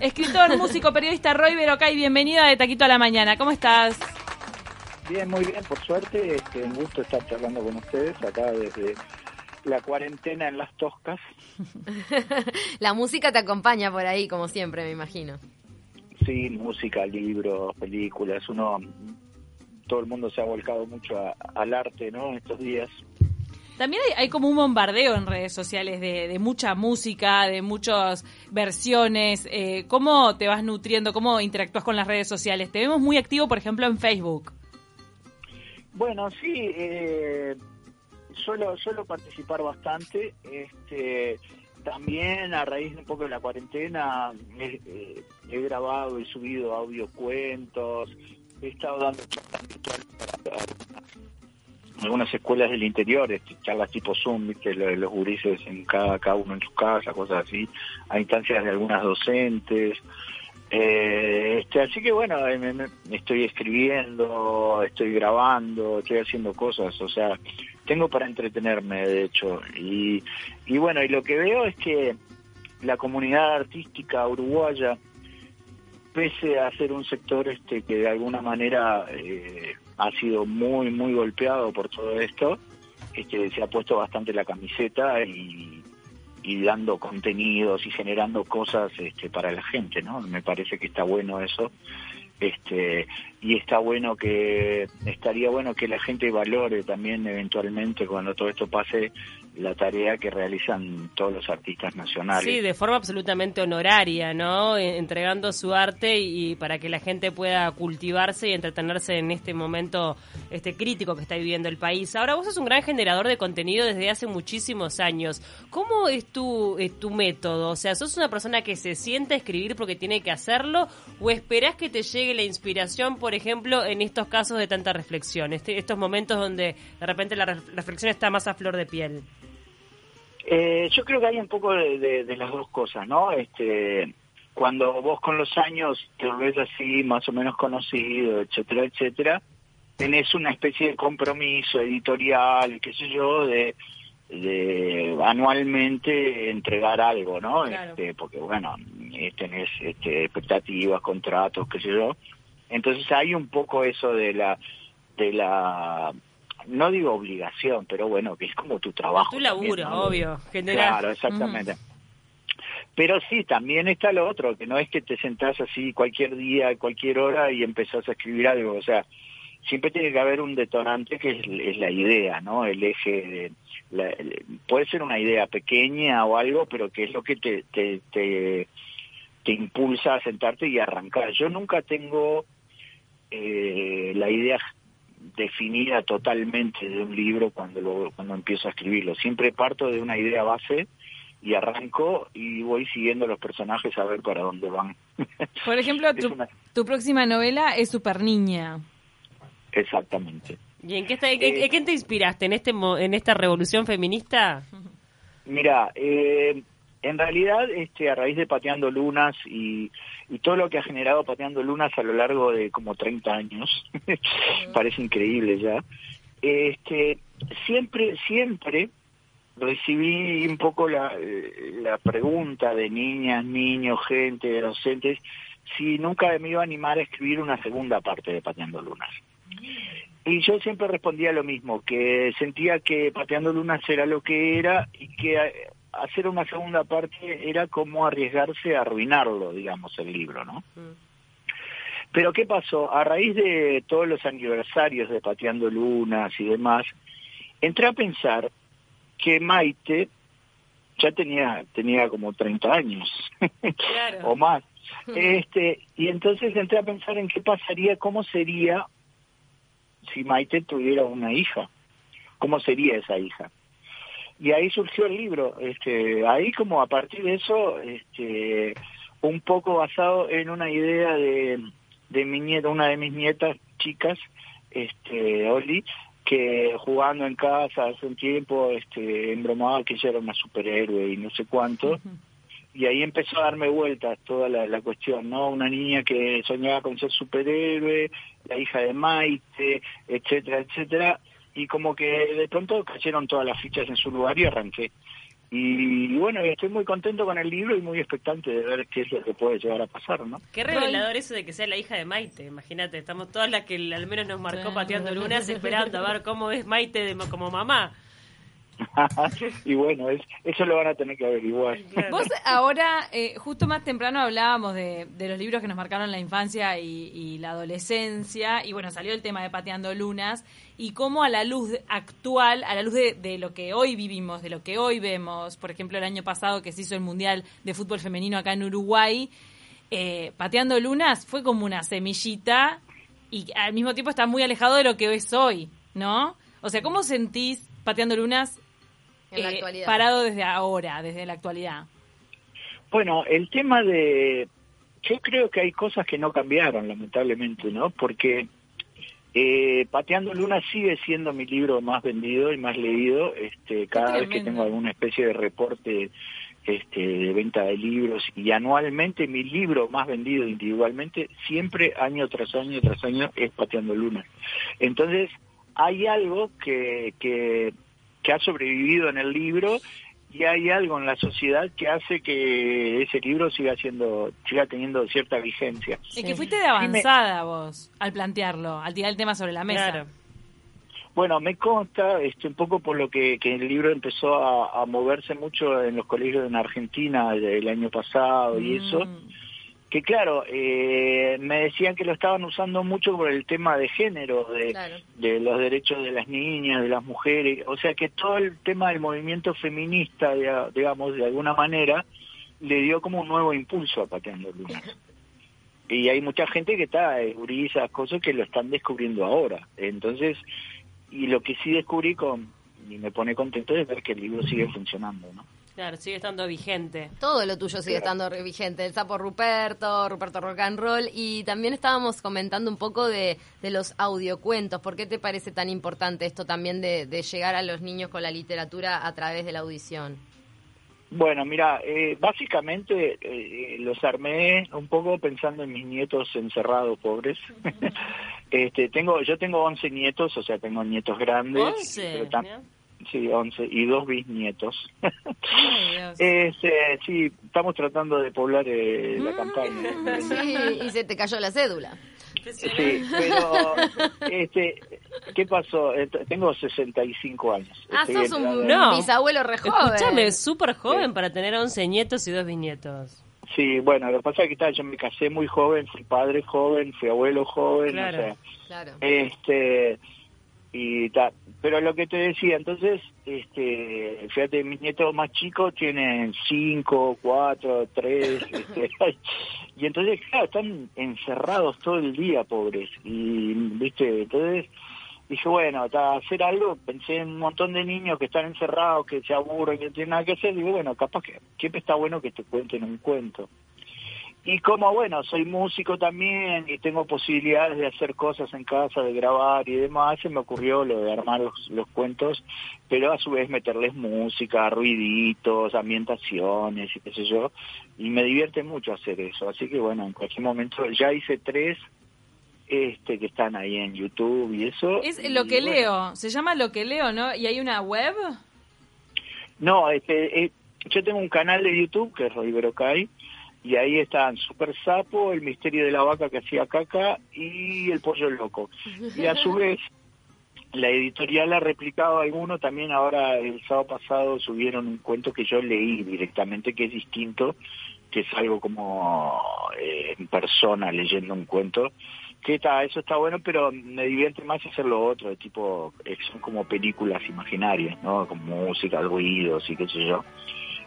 Escritor, músico, periodista Roy Berocay, bienvenida de Taquito a la Mañana. ¿Cómo estás? Bien, muy bien, por suerte. Este, un gusto estar charlando con ustedes acá desde la cuarentena en las Toscas. la música te acompaña por ahí, como siempre, me imagino. Sí, música, libros, películas. Uno, todo el mundo se ha volcado mucho al arte, ¿no? Estos días. También hay, como un bombardeo en redes sociales de, mucha música, de muchas versiones. Eh, ¿Cómo te vas nutriendo? ¿Cómo interactúas con las redes sociales? Te vemos muy activo, por ejemplo, en Facebook. Bueno, sí, eh, suelo, suelo participar bastante. Este, también a raíz de un poco de la cuarentena he, eh, he grabado y subido audio cuentos, he estado dando algunas escuelas del interior, este, charlas tipo Zoom, ¿viste? Los, gurises en cada, cada uno en su casa, cosas así, a instancias de algunas docentes. Eh, este, así que bueno, me, estoy escribiendo, estoy grabando, estoy haciendo cosas, o sea, tengo para entretenerme, de hecho. Y, y bueno, y lo que veo es que la comunidad artística uruguaya, pese a ser un sector este que de alguna manera eh, ha sido muy, muy golpeado por todo esto, este, se ha puesto bastante la camiseta y, y dando contenidos y generando cosas este, para la gente, ¿no? Me parece que está bueno eso. Este, y está bueno que estaría bueno que la gente valore también eventualmente cuando todo esto pase la tarea que realizan todos los artistas nacionales. Sí, de forma absolutamente honoraria, ¿no? Entregando su arte y para que la gente pueda cultivarse y entretenerse en este momento este crítico que está viviendo el país. Ahora vos sos un gran generador de contenido desde hace muchísimos años. ¿Cómo es tu, tu método? O sea, ¿sos una persona que se siente a escribir porque tiene que hacerlo o esperás que te llegue la inspiración, por ejemplo, en estos casos de tanta reflexión, este, estos momentos donde de repente la reflexión está más a flor de piel? Eh, yo creo que hay un poco de, las dos cosas, ¿no? Este, cuando vos con los años te ves así, más o menos conocido, etcétera, etcétera, tenés una especie de compromiso editorial, qué sé yo, de, de anualmente entregar algo, ¿no? Este, porque bueno, tenés este, expectativas, contratos, qué sé yo. Entonces hay un poco eso de la de la no digo obligación, pero bueno, que es como tu trabajo. Tu laburo, obvio, Claro, exactamente. Pero sí, también está lo otro, que no es que te sentás así cualquier día, cualquier hora y empezás a escribir algo, o sea, siempre tiene que haber un detonante que es, la idea, ¿no? El eje, de, puede ser una idea pequeña o algo, pero que es lo que te, te, te, te impulsa a sentarte y arrancar. Yo nunca tengo eh, la idea definida totalmente de un libro cuando lo, cuando empiezo a escribirlo. Siempre parto de una idea base y arranco y voy siguiendo los personajes a ver para dónde van. Por ejemplo, tu, próxima novela es Super Niña. Exactamente. ¿Y en qué, está, eh, te inspiraste? ¿En, este, ¿En esta revolución feminista? Mira, eh, en realidad, este, a raíz de Pateando Lunas y, todo lo que ha generado Pateando Lunas a lo largo de como 30 años, parece increíble ya, este, siempre, siempre recibí un poco la, la pregunta de niñas, niños, gente, docentes, si nunca me iba a animar a escribir una segunda parte de Pateando Lunas. Y yo siempre respondía lo mismo, que sentía que Pateando Lunas era lo que era y que hacer una segunda parte era como arriesgarse a arruinarlo, digamos, el libro, ¿no? Mm. Pero ¿qué pasó? A raíz de todos los aniversarios de Pateando Lunas y demás, entré a pensar que Maite ya tenía tenía como 30 años o más. Este, y entonces entré a pensar en qué pasaría, cómo sería si Maite tuviera una hija. ¿Cómo sería esa hija? Y ahí surgió el libro. Este ahí como a partir de eso este un poco basado en una idea de de mi nieta una de mis nietas chicas este Oli que jugando en casa hace un tiempo este embromaba que ella era una superhéroe y no sé cuánto. Y ahí empezó a darme vueltas toda la, la, cuestión, ¿no? Una niña que soñaba con ser superhéroe, la hija de Maite, etcétera, etcétera, y como que de pronto cayeron todas las fichas en su lugar y arranqué. Y bueno, estoy muy contento con el libro y muy expectante de ver qué es lo que puede llegar a pasar, ¿no? Qué revelador eso de que sea la hija de Maite, imagínate, estamos todas las que al menos nos marcó pateando lunas esperando a ver cómo es Maite de, como mamá. y bueno, eso lo van a tener que averiguar. Vos ahora, eh, justo más temprano hablábamos de, los libros que nos marcaron la infancia y, la adolescencia, y bueno, salió el tema de Pateando Lunas, y cómo a la luz actual, a la luz de, lo que hoy vivimos, de lo que hoy vemos, por ejemplo, el año pasado que se hizo el Mundial de Fútbol Femenino acá en Uruguay, eh, Pateando Lunas fue como una semillita y al mismo tiempo está muy alejado de lo que es hoy, ¿no? O sea, ¿cómo sentís Pateando Lunas eh, parado desde ahora, desde la actualidad? Bueno, el tema de... Yo creo que hay cosas que no cambiaron, lamentablemente, ¿no? Porque eh, Pateando Luna sigue siendo mi libro más vendido y más leído. Este, cada vez que tengo alguna especie de reporte este, de venta de libros y anualmente mi libro más vendido individualmente, siempre año tras año tras año es Pateando Luna. Entonces, hay algo que, que que ha sobrevivido en el libro y hay algo en la sociedad que hace que ese libro siga siendo siga teniendo cierta vigencia. Es que fuiste de avanzada vos al plantearlo, al tirar el tema sobre la mesa. Bueno, me consta, este, un poco por lo que, que el libro empezó a, moverse mucho en los colegios en Argentina el año pasado y eso, mm que claro, eh, me decían que lo estaban usando mucho por el tema de género, de, de, los derechos de las niñas, de las mujeres, o sea que todo el tema del movimiento feminista, digamos, de alguna manera, le dio como un nuevo impulso a Pateando Lunas. Y hay mucha gente que está descubriendo esas cosas que lo están descubriendo ahora. Entonces, y lo que sí descubrí con, y me pone contento es ver que el libro sigue funcionando, ¿no? Claro, sigue estando vigente. Todo lo tuyo sigue estando vigente. El sapo Ruperto, Ruperto Rock and Roll. Y también estábamos comentando un poco de, los audiocuentos. ¿Por qué te parece tan importante esto también de, llegar a los niños con la literatura a través de la audición? Bueno, mira, eh, básicamente eh, los armé un poco pensando en mis nietos encerrados, pobres. este, tengo, yo tengo 11 nietos, o sea, tengo nietos grandes. Sí, 11 y dos bisnietos. este, sí, estamos tratando de poblar eh, la mm. campaña. Sí, y se te cayó la cédula. Sí, pero este, ¿qué pasó? Tengo 65 años. Ah, sos un bisabuelo re joven. Escúchame, súper joven para tener 11 nietos y dos bisnietos. Sí, bueno, lo que pasa es que yo me casé muy joven, fui padre joven, fui abuelo joven, claro. claro. este y tal. Pero lo que te decía, entonces, este, fíjate, mis nietos más chicos tienen cinco, cuatro, tres, este, y entonces, claro, están encerrados todo el día, pobres, y, viste, entonces dije, bueno, hasta hacer algo, pensé en un montón de niños que están encerrados, que se aburren, que no tienen nada que hacer, digo, bueno, capaz que siempre está bueno que te cuenten un cuento. Y como, bueno, soy músico también y tengo posibilidades de hacer cosas en casa, de grabar y demás, se me ocurrió lo de armar los, cuentos, pero a su vez meterles música, ruiditos, ambientaciones y qué sé yo, y me divierte mucho hacer eso. Así que, bueno, en cualquier momento ya hice tres este que están ahí en YouTube y eso. Es lo que leo, se llama lo que leo, ¿no? ¿Y hay una web? No, este, eh, yo tengo un canal de YouTube que es Rodrigo Kai y ahí están Super Sapo, El Misterio de la Vaca que hacía caca y El Pollo Loco. Y a su vez, la editorial ha replicado alguno, también ahora el sábado pasado subieron un cuento que yo leí directamente, que es distinto, que es algo como eh, en persona leyendo un cuento, que está, eso está bueno, pero me divierte más hacer lo otro, de tipo, eh, son como películas imaginarias, ¿no? Con música, ruidos y qué sé yo.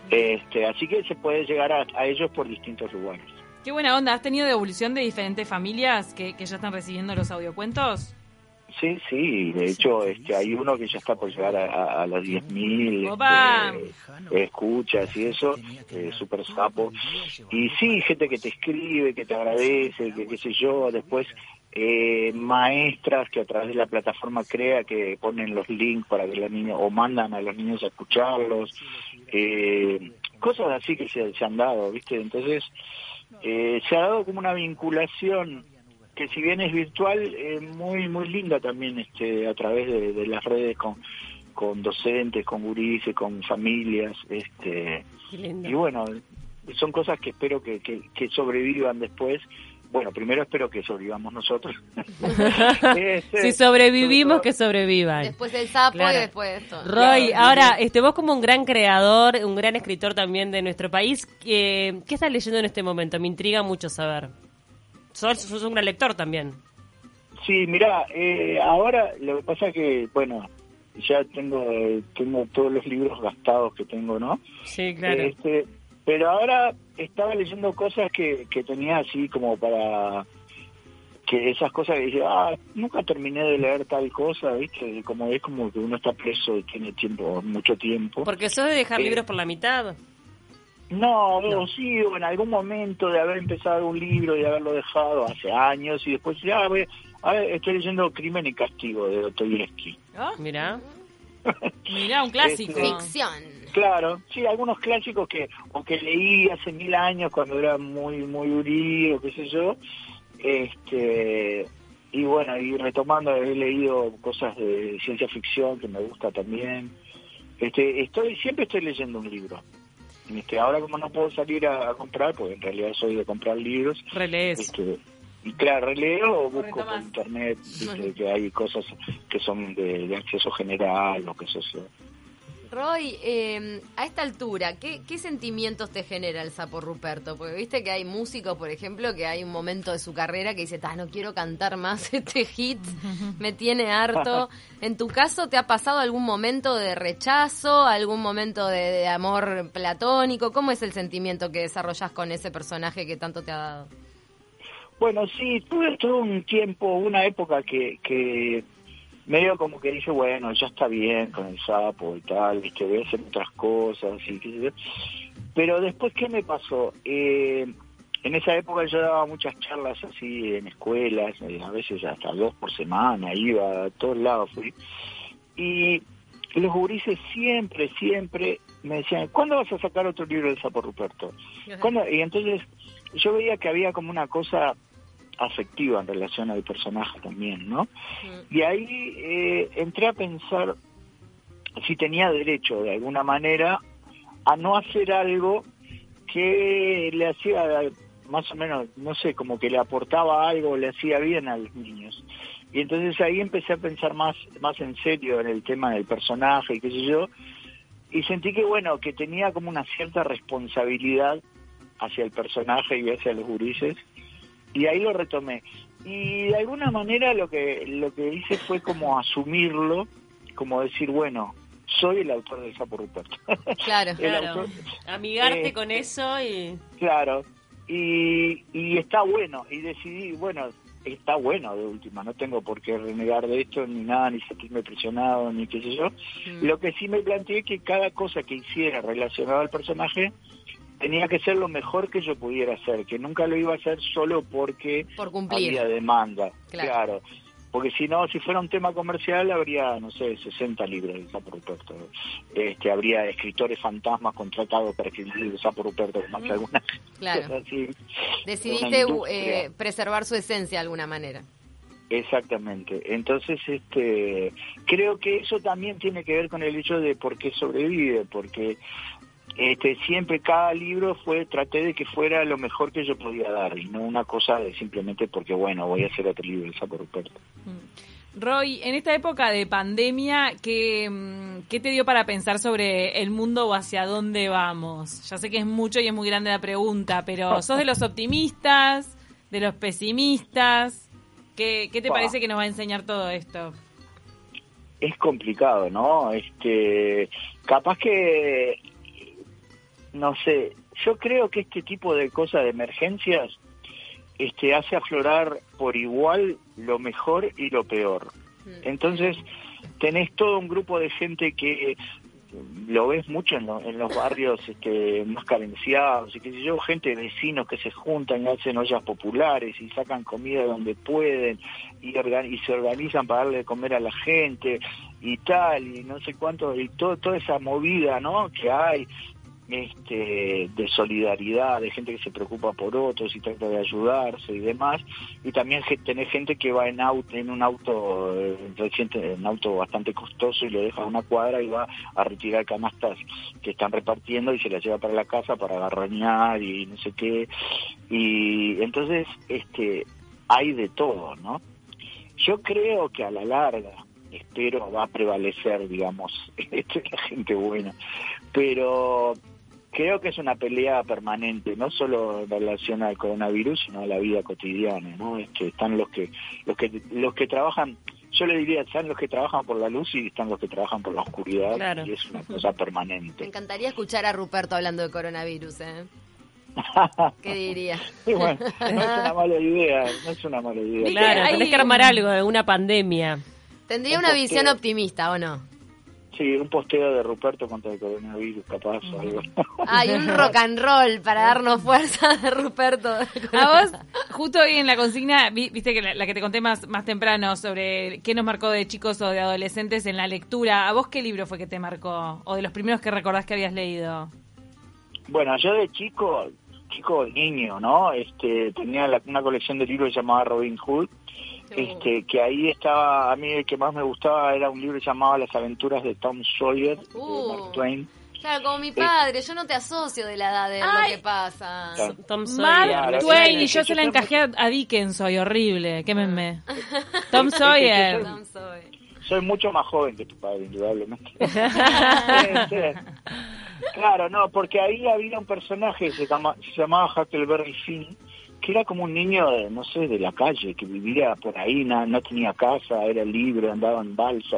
Este, así que se puede llegar a, ellos por distintos lugares. Qué buena onda. ¿Has tenido devolución de diferentes familias que, ya están recibiendo los audiocuentos? Sí, sí, de hecho este, hay uno que ya está por llegar a, a, las 10.000 este, escuchas y eso, eh, súper sapo. Y sí, gente que te escribe, que te agradece, que qué sé yo, después eh, maestras que a través de la plataforma crea que ponen los links para que los niños o mandan a los niños a escucharlos eh, cosas así que se, han dado viste entonces eh, se ha dado como una vinculación que si bien es virtual muy muy linda también este a través de, las redes con con docentes, con gurises, con familias, este, y bueno, son cosas que espero que, que, que sobrevivan después. Bueno, primero espero que sobrevivamos nosotros. Este, Si sobrevivimos, sobre que sobrevivan. Después del sapo Claro. y después de esto. Roy, Claro. ahora, este, vos como un gran creador, un gran escritor también de nuestro país, ¿qué, qué estás leyendo en este momento? Me intriga mucho saber. Sos, sos un gran lector también. Sí, mira, eh, ahora lo que pasa es que, bueno, ya tengo tengo todos los libros gastados que tengo, ¿no? Sí, claro. Este, pero ahora estaba leyendo cosas que, que tenía así como para que esas cosas que dije, ah, nunca terminé de leer tal cosa, ¿viste? Como es como que uno está preso y tiene tiempo, mucho tiempo. Porque sos de dejar Eh, libros por la mitad. No, No. sí, o en algún momento de haber empezado un libro y haberlo dejado hace años y después ya, voy- a ver, estoy leyendo Crimen y Castigo de Dostoyevsky. ¿Oh? Mirá. Mirá, un clásico. Este, Ficción. Claro, sí, algunos clásicos que o que leí hace mil años cuando era muy muy urí o qué sé yo, este y bueno, y retomando he leído cosas de ciencia ficción que me gusta también. Este, estoy siempre estoy leyendo un libro. Este, ahora como no puedo salir a, a comprar, porque en realidad soy de comprar libros, Relees. este, y claro, releo o busco por internet, viste, que hay cosas que son de, de acceso general o que eso sea. Roy, eh, a esta altura, ¿qué, ¿qué sentimientos te genera el sapo Ruperto? Porque viste que hay músicos, por ejemplo, que hay un momento de su carrera que dice, "Ta, no quiero cantar más este hit, me tiene harto. ¿En tu caso te ha pasado algún momento de rechazo, algún momento de, de amor platónico? ¿Cómo es el sentimiento que desarrollas con ese personaje que tanto te ha dado? Bueno, sí, tuve todo un tiempo, una época que, que medio como que dije, bueno, ya está bien con el sapo y tal, viste, voy a hacer otras cosas y qué sé yo. Pero después, ¿qué me pasó? Eh, en esa época yo daba muchas charlas así en escuelas, eh, a veces hasta dos por semana, iba a todos lados fui. Y los gurises siempre, siempre me decían, ¿cuándo vas a sacar otro libro del sapo Ruperto? ¿Cuándo? Y entonces yo veía que había como una cosa afectiva en relación al personaje también, ¿no? Y ahí eh, entré a pensar si tenía derecho de alguna manera a no hacer algo que le hacía más o menos, no sé, como que le aportaba algo, le hacía bien a los niños. Y entonces ahí empecé a pensar más, más en serio en el tema del personaje y qué sé yo, y sentí que bueno, que tenía como una cierta responsabilidad hacia el personaje y hacia los gurises, y ahí lo retomé. Y de alguna manera lo que, lo que hice fue como asumirlo, como decir, bueno, soy el autor del Sapo Ruperto. Claro. Claro. autor- Amigarte Eh, con eso y... Claro, y, y está bueno, y decidí, bueno, está bueno de última, no tengo por qué renegar de esto ni nada, ni sentirme presionado, ni qué sé yo. Mm. Lo que sí me planteé que cada cosa que hiciera relacionada al personaje tenía que ser lo mejor que yo pudiera hacer, que nunca lo iba a hacer solo porque Por cumplir. había demanda, Claro. claro. Porque si no, si fuera un tema comercial, habría, no sé, 60 libros de Sapo Ruperto. Este, habría escritores fantasmas contratados para escribir el Sapo Ruperto, más que alguna Claro. cosa así. Decidiste eh, preservar su esencia de alguna manera. Exactamente. Entonces, este, creo que eso también tiene que ver con el hecho de por qué sobrevive, porque este, siempre cada libro fue, traté de que fuera lo mejor que yo podía dar y no una cosa de simplemente porque, bueno, voy a hacer otro libro de Sapo Ruperto. Roy, en esta época de pandemia, ¿qué, mm, ¿qué te dio para pensar sobre el mundo o hacia dónde vamos? Ya sé que es mucho y es muy grande la pregunta, pero ¿sos de los optimistas, de los pesimistas? ¿Qué, qué te Pa. parece que nos va a enseñar todo esto? es complicado, ¿no? Este, capaz que, no sé, yo creo que este tipo de cosas de emergencias, este, hace aflorar por igual lo mejor y lo peor. Entonces, tenés todo un grupo de gente que lo ves mucho en, lo- en los barrios este, más carenciados y qué sé yo, gente, vecinos que se juntan y hacen ollas populares y sacan comida donde pueden y, organ- y se organizan para darle de comer a la gente y tal y no sé cuánto y todo, toda esa movida ¿no? que hay este, de solidaridad, de gente que se preocupa por otros y trata de ayudarse y demás, y también tener gente que va en auto, en un auto eh, reciente, un auto bastante costoso y lo deja una cuadra y va a retirar canastas que están repartiendo y se las lleva para la casa para agarrañar y no sé qué, y entonces este hay de todo, ¿no? Yo creo que a la larga, espero va a prevalecer, digamos, la gente buena, pero creo que es una pelea permanente, no solo en relación al coronavirus, sino a la vida cotidiana, ¿no? Este, están los que, los que, los que trabajan, yo le diría, están los que trabajan por la luz y están los que trabajan por la oscuridad, y es una cosa permanente. Me encantaría escuchar a Ruperto hablando de coronavirus, ¿eh? ¿Qué diría? bueno, no es una mala idea, no es una mala idea. Claro, tenés que armar algo, una pandemia. Tendría una visión optimista, ¿o no? Sí, un posteo de Ruperto contra el coronavirus, capaz, o algo. Hay un rock and roll para darnos fuerza de Ruperto. A vos, justo hoy en la consigna, viste que la, que te conté más, más temprano sobre qué nos marcó de chicos o de adolescentes en la lectura, ¿a vos qué libro fue que te marcó? ¿O de los primeros que recordás que habías leído? Bueno, yo de chico, chico niño, ¿no? Este, tenía una colección de libros llamada Robin Hood este, que ahí estaba, a mí el que más me gustaba era un libro llamado Las aventuras de Tom Sawyer, de uh. Mark Twain. Claro, como mi padre, yo no te asocio de la edad de lo que pasa. Tom Sawyer. Mark Twain, y yo se la encajé a Dickens, soy horrible, quémenme. Tom Sawyer. Soy mucho más joven que tu padre, indudablemente. claro, no, porque ahí había un personaje que se, se llamaba Huckleberry Finn, que era como un niño, no sé, de la calle, que vivía por ahí, no, no tenía casa, era libre, andaba en balsa,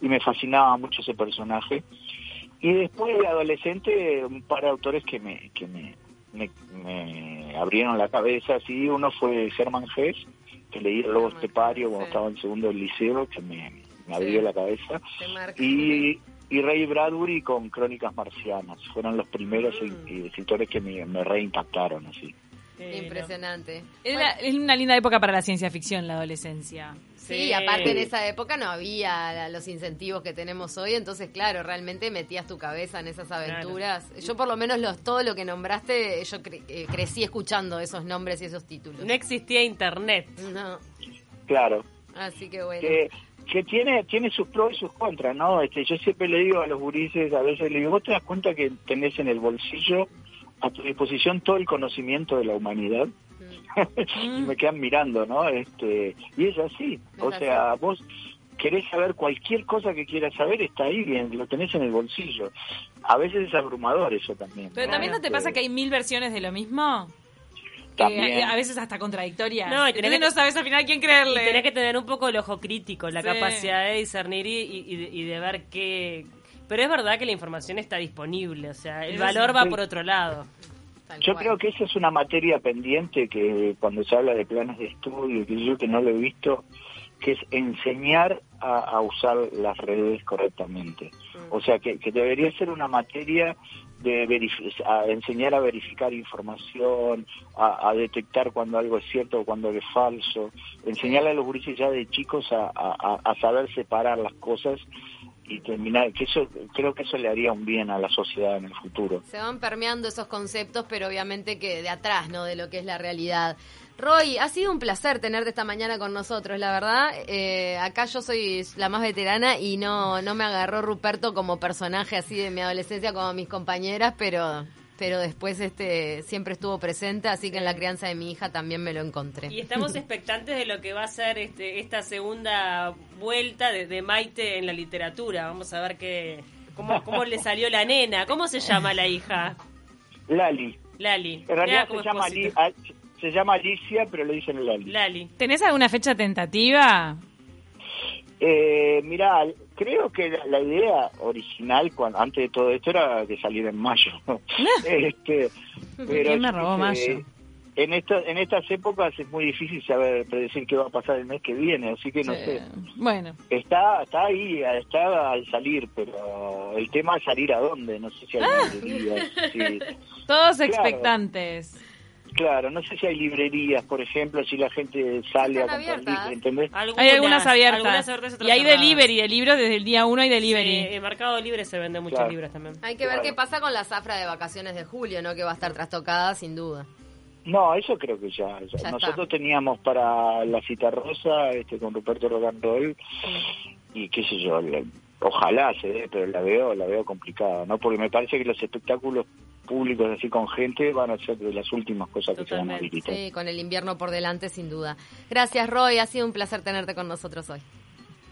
y, me fascinaba mucho ese personaje. Y después de adolescente, un par de autores que me, que me, me, abrieron la cabeza, así, uno fue Germán Hess, que leí El Lobo Estepario cuando estaba en segundo del liceo, que me, abrió la cabeza, y, y Ray Bradbury con Crónicas Marcianas, fueron los primeros mm. escritores que me, me reimpactaron, así. Impresionante. Es una linda época para la ciencia ficción, la adolescencia. Sí, aparte en esa época no había los incentivos que tenemos hoy, entonces claro, realmente metías tu cabeza en esas aventuras. Yo por lo menos los, todo lo que nombraste, yo eh, crecí escuchando esos nombres y esos títulos. No existía internet. No. Claro. Así que bueno. Que, tiene tiene sus pros y sus contras, ¿no? Este, yo siempre le digo a los gurises, a veces le digo, vos te das cuenta que tenés en el bolsillo a tu disposición todo el conocimiento de la humanidad y me quedan mirando, ¿no? Este, y es así, o sea, vos querés saber cualquier cosa que quieras saber, está ahí bien, lo tenés en el bolsillo. A veces es abrumador eso también. Pero también no te pasa que hay mil versiones de lo mismo. También. a veces hasta contradictorias. No, y tenés que, no sabes al final quién creerle. Y tenés que tener un poco el ojo crítico, la capacidad de discernir y, y de ver qué, pero es verdad que la información está disponible, o sea, el valor va por otro lado. Yo creo que esa es una materia pendiente que cuando se habla de planes de estudio, que yo que no lo he visto, que es enseñar a, usar las redes correctamente. Mm. O sea, que, debería ser una materia de enseñar a verificar información, a, detectar cuando algo es cierto o cuando es falso, enseñarle a los gurises ya de chicos a saber separar las cosas y terminar, que eso creo que eso le haría un bien a la sociedad en el futuro. Se van permeando esos conceptos, pero obviamente que de atrás, ¿no? De lo que es la realidad. Roy, ha sido un placer tenerte esta mañana con nosotros, la verdad. Eh, acá yo soy la más veterana y no, no me agarró Ruperto como personaje así de mi adolescencia como mis compañeras, pero pero después este siempre estuvo presente, así que en la crianza de mi hija también me lo encontré. Y estamos expectantes de lo que va a ser este, esta segunda vuelta de, Maite en la literatura. Vamos a ver qué cómo, cómo le salió la nena. ¿Cómo se llama la hija? Lali. Lali. En realidad se llama, se llama, Alicia, pero le dicen Lali. Lali. ¿Tenés alguna fecha tentativa? Eh, mira, creo que la, idea original, cuando, antes de todo esto, era que saliera en mayo. este, pero me robó mayo? En, en estas épocas es muy difícil saber predecir qué va a pasar el mes que viene, así que no sé. Bueno. Está, está ahí, está al salir, pero el tema es salir a dónde, no sé si hay ah. Todos expectantes. Claro, no sé si hay librerías, por ejemplo, si la gente sale Están a comprar abiertas. libros, ¿entendés? Hay algunas abiertas. algunas abiertas, otras y hay cerradas. delivery de libros desde el día 1 hay delivery. Sí, en Mercado Libre se venden muchos Claro. libros también. Hay que ver Claro. qué pasa con la zafra de vacaciones de julio, ¿no? Que va a estar trastocada sin duda. No, eso creo que ya. ya. Ya está. Nosotros teníamos para la cita rosa este, con Ruperto Rock and Roll y qué sé yo, la- ojalá se dé, pero la veo, la veo complicada, ¿no? Porque me parece que los espectáculos públicos así con gente van a ser de las últimas cosas que se van a habilitar. Sí, con el invierno por delante, sin duda. Gracias, Roy. Ha sido un placer tenerte con nosotros hoy.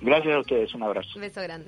Gracias a ustedes, un abrazo. Un beso grande.